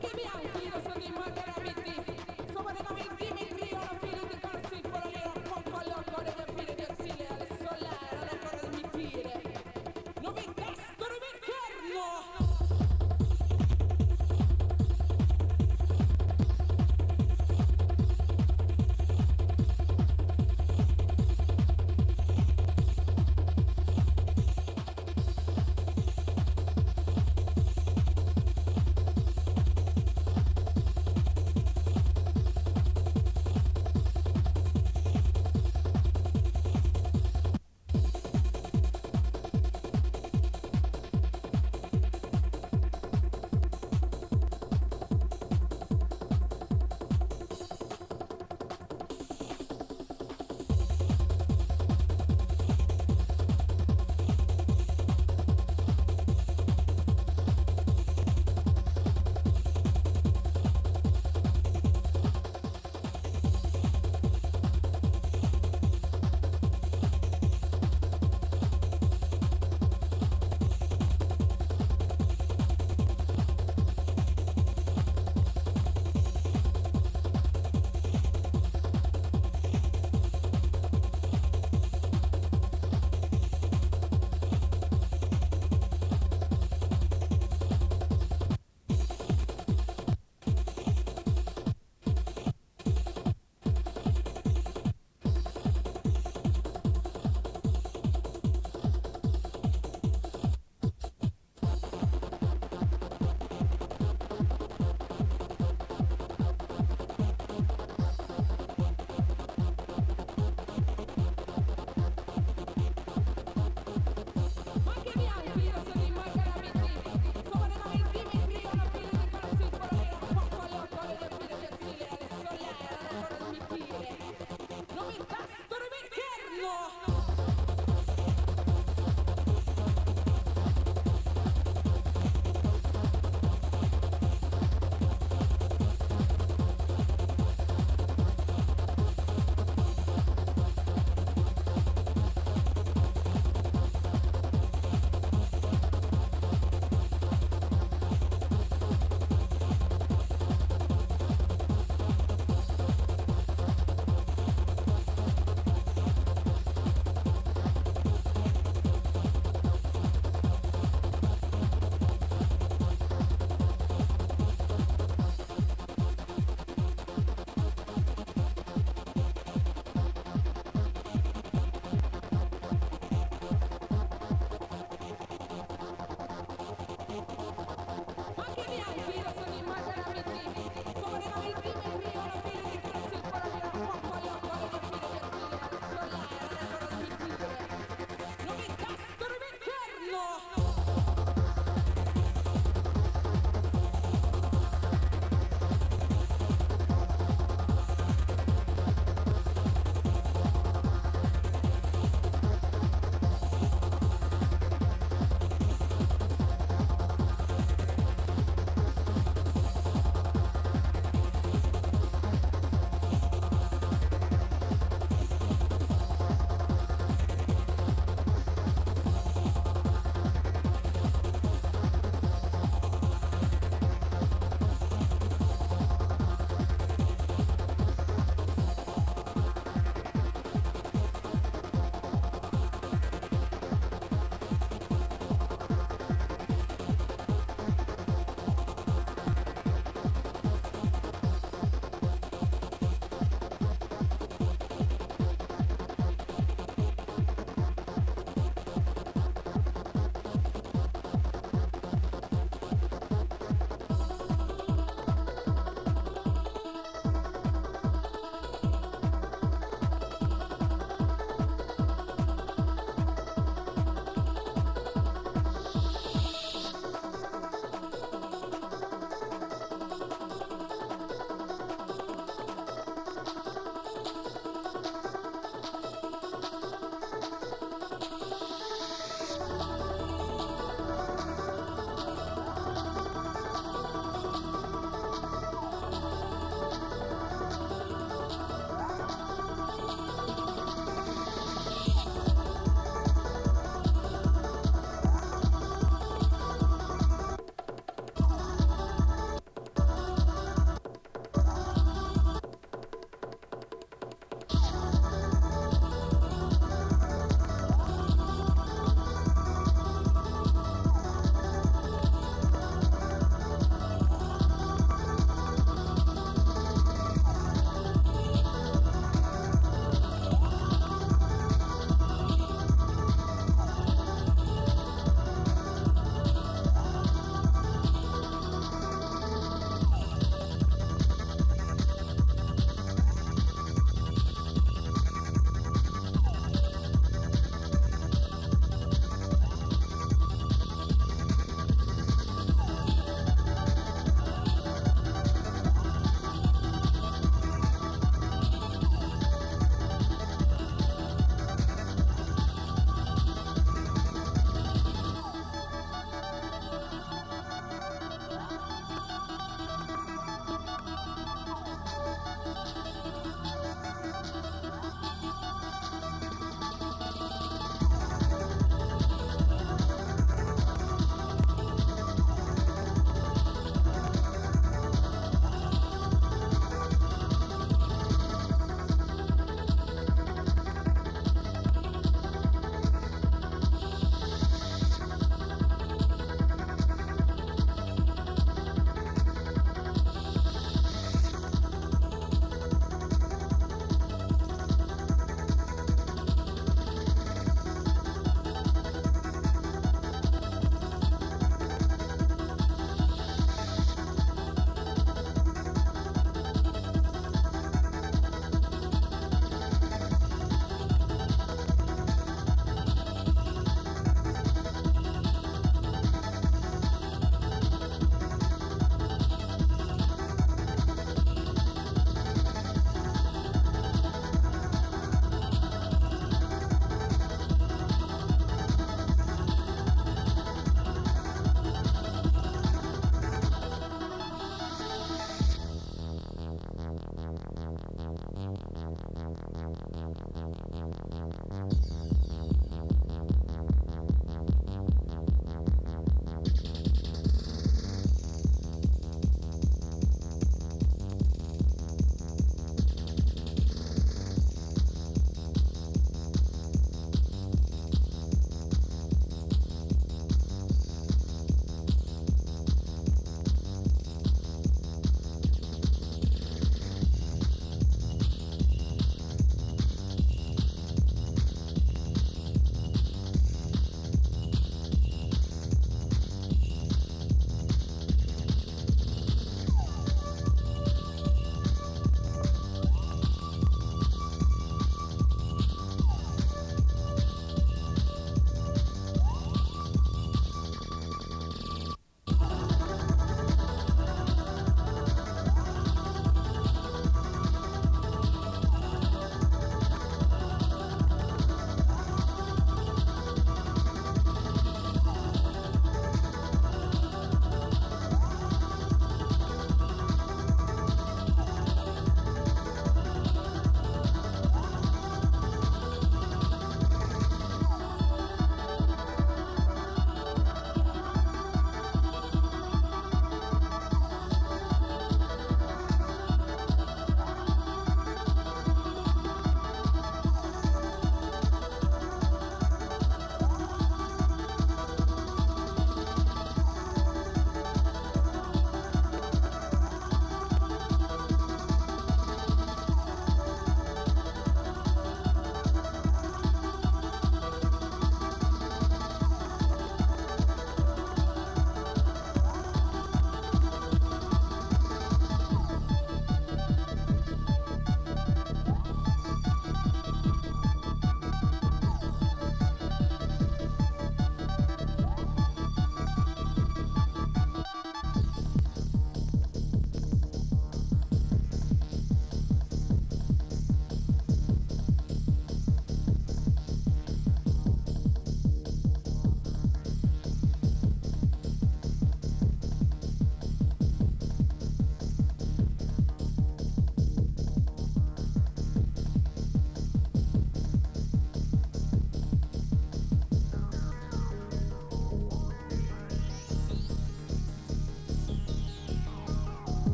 Give me ayudas a mi.